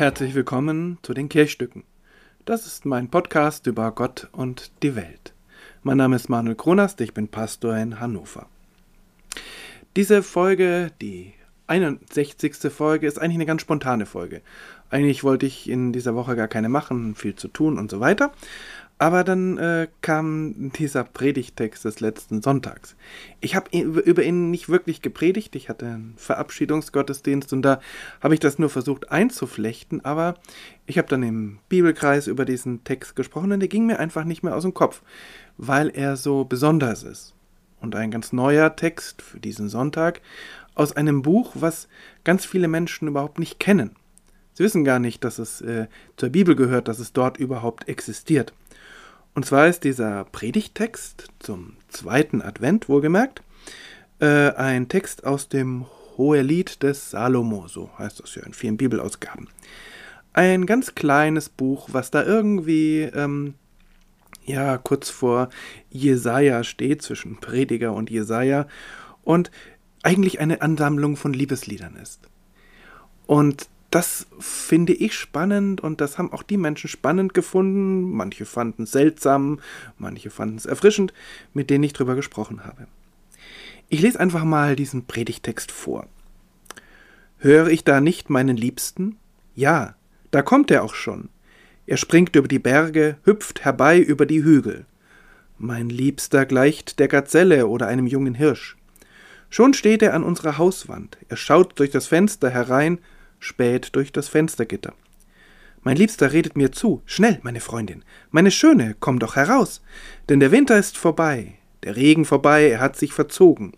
Herzlich willkommen zu den Kirchstücken. Das ist mein Podcast über Gott und die Welt. Mein Name ist Manuel Kronast, ich bin Pastor in Hannover. Diese Folge, die 61. Folge, ist eigentlich eine ganz spontane Folge. Eigentlich wollte ich in dieser Woche gar keine machen, viel zu tun und so weiter. Aber dann äh, kam dieser Predigtext des letzten Sonntags. Ich habe über ihn nicht wirklich gepredigt. Ich hatte einen Verabschiedungsgottesdienst und da habe ich das nur versucht einzuflechten. Aber ich habe dann im Bibelkreis über diesen Text gesprochen und der ging mir einfach nicht mehr aus dem Kopf, weil er so besonders ist. Und ein ganz neuer Text für diesen Sonntag aus einem Buch, was ganz viele Menschen überhaupt nicht kennen. Sie wissen gar nicht, dass es äh, zur Bibel gehört, dass es dort überhaupt existiert. Und zwar ist dieser Predigttext zum zweiten Advent, wohlgemerkt, äh, ein Text aus dem Hohelied des Salomo, so heißt das ja in vielen Bibelausgaben. Ein ganz kleines Buch, was da irgendwie, ähm, ja, kurz vor Jesaja steht, zwischen Prediger und Jesaja, und eigentlich eine Ansammlung von Liebesliedern ist. Und das finde ich spannend und das haben auch die Menschen spannend gefunden. Manche fanden es seltsam, manche fanden es erfrischend, mit denen ich drüber gesprochen habe. Ich lese einfach mal diesen Predigtext vor. Höre ich da nicht meinen Liebsten? Ja, da kommt er auch schon. Er springt über die Berge, hüpft herbei über die Hügel. Mein Liebster gleicht der Gazelle oder einem jungen Hirsch. Schon steht er an unserer Hauswand, er schaut durch das Fenster herein spät durch das Fenstergitter. Mein Liebster redet mir zu. Schnell, meine Freundin. Meine Schöne, komm doch heraus. Denn der Winter ist vorbei, der Regen vorbei, er hat sich verzogen.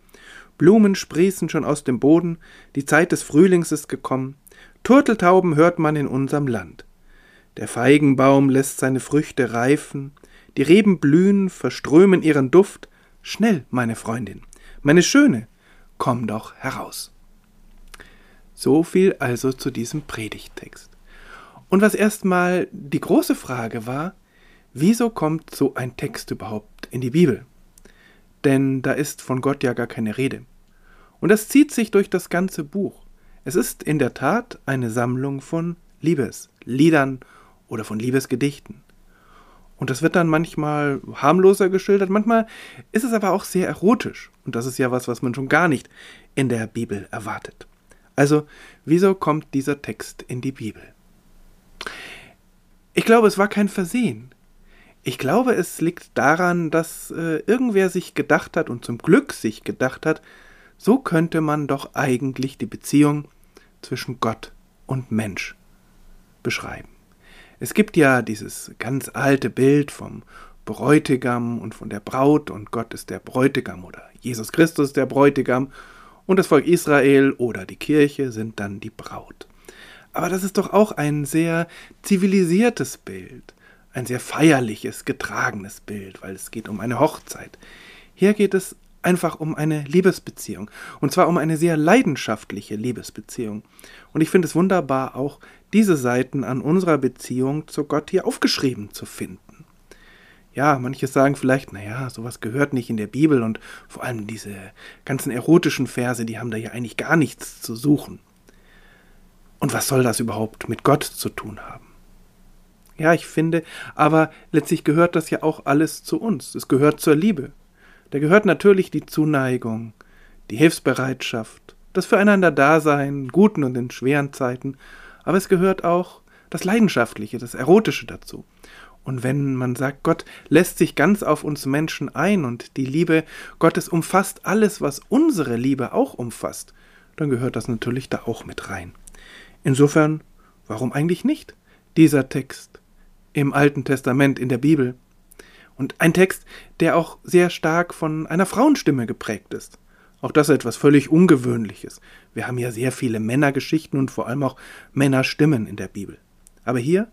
Blumen sprießen schon aus dem Boden, die Zeit des Frühlings ist gekommen. Turteltauben hört man in unserem Land. Der Feigenbaum lässt seine Früchte reifen, die Reben blühen, verströmen ihren Duft. Schnell, meine Freundin, meine Schöne, komm doch heraus. So viel also zu diesem Predigttext. Und was erstmal die große Frage war, wieso kommt so ein Text überhaupt in die Bibel? Denn da ist von Gott ja gar keine Rede. Und das zieht sich durch das ganze Buch. Es ist in der Tat eine Sammlung von Liebesliedern oder von Liebesgedichten. Und das wird dann manchmal harmloser geschildert, manchmal ist es aber auch sehr erotisch. Und das ist ja was, was man schon gar nicht in der Bibel erwartet. Also, wieso kommt dieser Text in die Bibel? Ich glaube, es war kein Versehen. Ich glaube, es liegt daran, dass äh, irgendwer sich gedacht hat und zum Glück sich gedacht hat, so könnte man doch eigentlich die Beziehung zwischen Gott und Mensch beschreiben. Es gibt ja dieses ganz alte Bild vom Bräutigam und von der Braut und Gott ist der Bräutigam oder Jesus Christus der Bräutigam und das Volk Israel oder die Kirche sind dann die Braut. Aber das ist doch auch ein sehr zivilisiertes Bild, ein sehr feierliches, getragenes Bild, weil es geht um eine Hochzeit. Hier geht es einfach um eine Liebesbeziehung. Und zwar um eine sehr leidenschaftliche Liebesbeziehung. Und ich finde es wunderbar, auch diese Seiten an unserer Beziehung zu Gott hier aufgeschrieben zu finden ja, manche sagen vielleicht, naja, sowas gehört nicht in der Bibel und vor allem diese ganzen erotischen Verse, die haben da ja eigentlich gar nichts zu suchen. Und was soll das überhaupt mit Gott zu tun haben? Ja, ich finde, aber letztlich gehört das ja auch alles zu uns. Es gehört zur Liebe. Da gehört natürlich die Zuneigung, die Hilfsbereitschaft, das Füreinander-Dasein, in guten und in schweren Zeiten, aber es gehört auch das Leidenschaftliche, das Erotische dazu. Und wenn man sagt, Gott lässt sich ganz auf uns Menschen ein und die Liebe Gottes umfasst alles, was unsere Liebe auch umfasst, dann gehört das natürlich da auch mit rein. Insofern, warum eigentlich nicht dieser Text im Alten Testament in der Bibel? Und ein Text, der auch sehr stark von einer Frauenstimme geprägt ist. Auch das etwas völlig Ungewöhnliches. Wir haben ja sehr viele Männergeschichten und vor allem auch Männerstimmen in der Bibel. Aber hier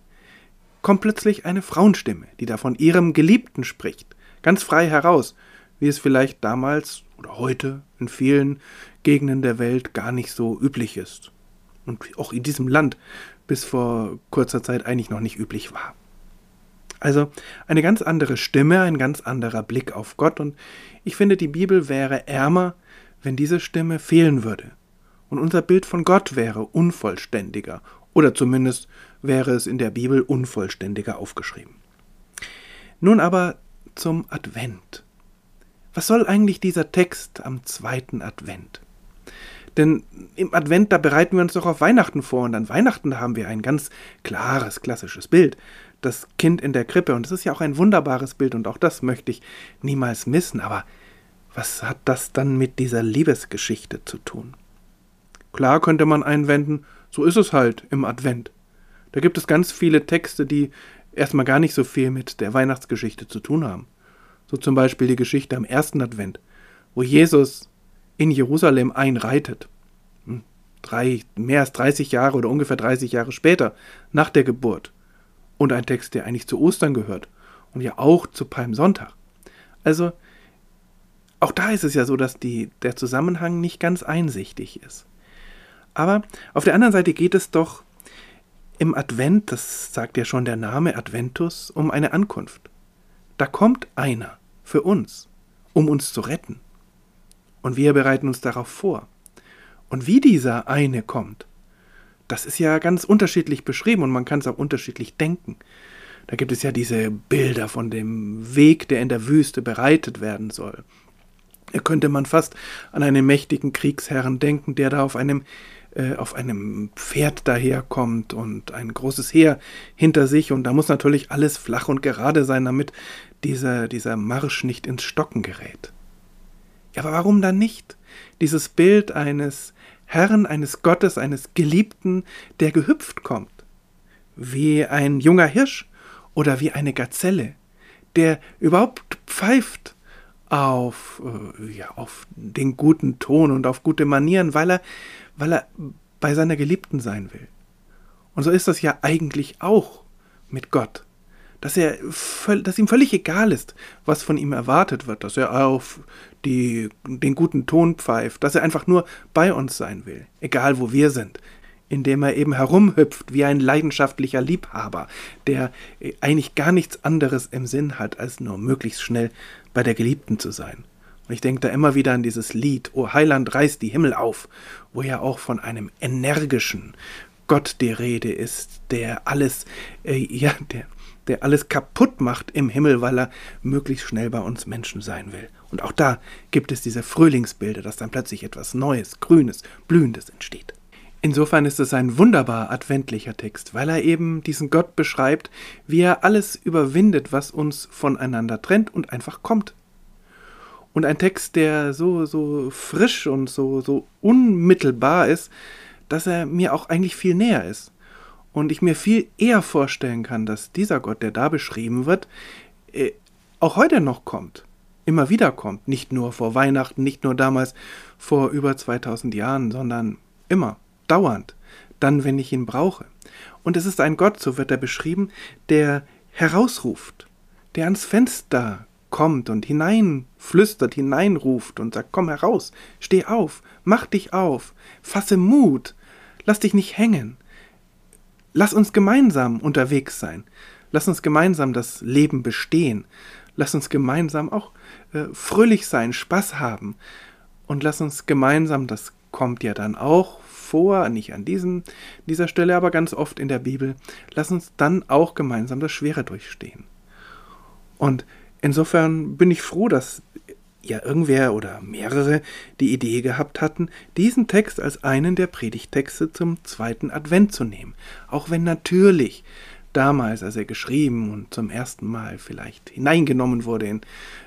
kommt plötzlich eine Frauenstimme, die da von ihrem Geliebten spricht, ganz frei heraus, wie es vielleicht damals oder heute in vielen Gegenden der Welt gar nicht so üblich ist. Und auch in diesem Land bis vor kurzer Zeit eigentlich noch nicht üblich war. Also eine ganz andere Stimme, ein ganz anderer Blick auf Gott und ich finde, die Bibel wäre ärmer, wenn diese Stimme fehlen würde. Und unser Bild von Gott wäre unvollständiger, Oder zumindest wäre es in der Bibel unvollständiger aufgeschrieben. Nun aber zum Advent. Was soll eigentlich dieser Text am zweiten Advent? Denn im Advent, da bereiten wir uns doch auf Weihnachten vor und an Weihnachten haben wir ein ganz klares, klassisches Bild. Das Kind in der Krippe und es ist ja auch ein wunderbares Bild und auch das möchte ich niemals missen. Aber was hat das dann mit dieser Liebesgeschichte zu tun? Klar könnte man einwenden, so ist es halt im Advent. Da gibt es ganz viele Texte, die erstmal gar nicht so viel mit der Weihnachtsgeschichte zu tun haben. So zum Beispiel die Geschichte am ersten Advent, wo Jesus in Jerusalem einreitet. Hm, drei, mehr als 30 Jahre oder ungefähr 30 Jahre später, nach der Geburt. Und ein Text, der eigentlich zu Ostern gehört und ja auch zu Palmsonntag. Also, auch da ist es ja so, dass die, der Zusammenhang nicht ganz einsichtig ist. Aber auf der anderen Seite geht es doch im Advent, das sagt ja schon der Name Adventus, um eine Ankunft. Da kommt einer für uns, um uns zu retten. Und wir bereiten uns darauf vor. Und wie dieser eine kommt, das ist ja ganz unterschiedlich beschrieben und man kann es auch unterschiedlich denken. Da gibt es ja diese Bilder von dem Weg, der in der Wüste bereitet werden soll. Da könnte man fast an einen mächtigen Kriegsherrn denken, der da auf einem äh, auf einem Pferd daherkommt und ein großes Heer hinter sich und da muss natürlich alles flach und gerade sein, damit dieser, dieser Marsch nicht ins Stocken gerät. Ja, aber warum dann nicht? Dieses Bild eines Herrn, eines Gottes, eines Geliebten, der gehüpft kommt. Wie ein junger Hirsch oder wie eine Gazelle, der überhaupt pfeift auf, äh, ja, auf den guten Ton und auf gute Manieren, weil er, weil er bei seiner Geliebten sein will. Und so ist das ja eigentlich auch mit Gott. Dass, er, dass ihm völlig egal ist, was von ihm erwartet wird, dass er auf die, den guten Ton pfeift, dass er einfach nur bei uns sein will, egal wo wir sind, indem er eben herumhüpft wie ein leidenschaftlicher Liebhaber, der eigentlich gar nichts anderes im Sinn hat, als nur möglichst schnell bei der Geliebten zu sein. Und ich denke da immer wieder an dieses Lied, O Heiland reißt die Himmel auf, wo ja auch von einem energischen Gott die Rede ist, der alles, äh, ja, der, der alles kaputt macht im Himmel, weil er möglichst schnell bei uns Menschen sein will. Und auch da gibt es diese Frühlingsbilder, dass dann plötzlich etwas Neues, Grünes, Blühendes entsteht. Insofern ist es ein wunderbar adventlicher Text, weil er eben diesen Gott beschreibt, wie er alles überwindet, was uns voneinander trennt und einfach kommt. Und ein Text, der so, so frisch und so, so unmittelbar ist, dass er mir auch eigentlich viel näher ist. Und ich mir viel eher vorstellen kann, dass dieser Gott, der da beschrieben wird, äh, auch heute noch kommt. Immer wieder kommt. Nicht nur vor Weihnachten, nicht nur damals vor über 2000 Jahren, sondern immer, dauernd. Dann, wenn ich ihn brauche. Und es ist ein Gott, so wird er beschrieben, der herausruft, der ans Fenster kommt und hineinflüstert, hineinruft und sagt, komm heraus, steh auf, mach dich auf, fasse Mut, lass dich nicht hängen. Lass uns gemeinsam unterwegs sein. Lass uns gemeinsam das Leben bestehen. Lass uns gemeinsam auch äh, fröhlich sein, Spaß haben. Und lass uns gemeinsam, das kommt ja dann auch vor, nicht an diesem, dieser Stelle, aber ganz oft in der Bibel, lass uns dann auch gemeinsam das Schwere durchstehen. Und Insofern bin ich froh, dass ja irgendwer oder mehrere die Idee gehabt hatten, diesen Text als einen der Predigtexte zum zweiten Advent zu nehmen. Auch wenn natürlich damals, als er geschrieben und zum ersten Mal vielleicht hineingenommen wurde in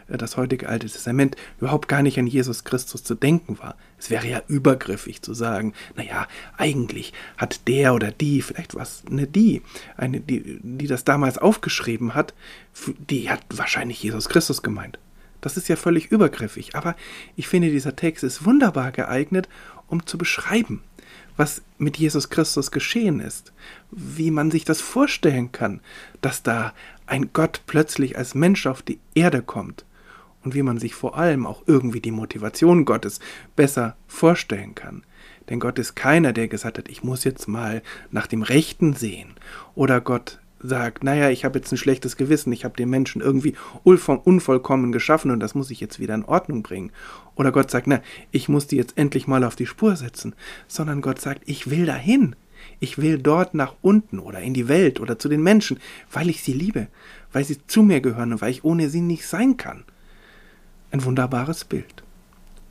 äh, das heutige Alte Testament, überhaupt gar nicht an Jesus Christus zu denken war. Es wäre ja übergriffig zu sagen, naja, eigentlich hat der oder die, vielleicht was, eine die, eine, die, die das damals aufgeschrieben hat, die hat wahrscheinlich Jesus Christus gemeint. Das ist ja völlig übergriffig, aber ich finde, dieser Text ist wunderbar geeignet, um zu beschreiben, was mit Jesus Christus geschehen ist, wie man sich das vorstellen kann, dass da ein Gott plötzlich als Mensch auf die Erde kommt und wie man sich vor allem auch irgendwie die Motivation Gottes besser vorstellen kann. Denn Gott ist keiner, der gesagt hat, ich muss jetzt mal nach dem Rechten sehen. Oder Gott sagt, naja, ich habe jetzt ein schlechtes Gewissen, ich habe den Menschen irgendwie unvollkommen geschaffen und das muss ich jetzt wieder in Ordnung bringen. Oder Gott sagt, na, ich muss die jetzt endlich mal auf die Spur setzen, sondern Gott sagt, ich will dahin. Ich will dort nach unten oder in die Welt oder zu den Menschen, weil ich sie liebe, weil sie zu mir gehören und weil ich ohne sie nicht sein kann. Ein wunderbares Bild.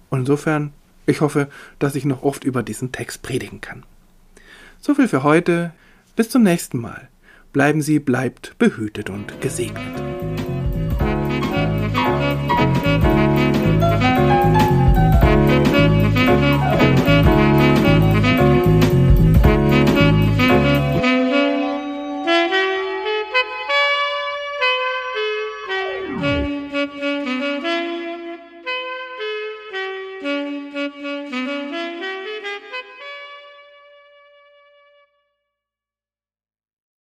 Und insofern, ich hoffe, dass ich noch oft über diesen Text predigen kann. So viel für heute. Bis zum nächsten Mal. Bleiben Sie, bleibt behütet und gesegnet.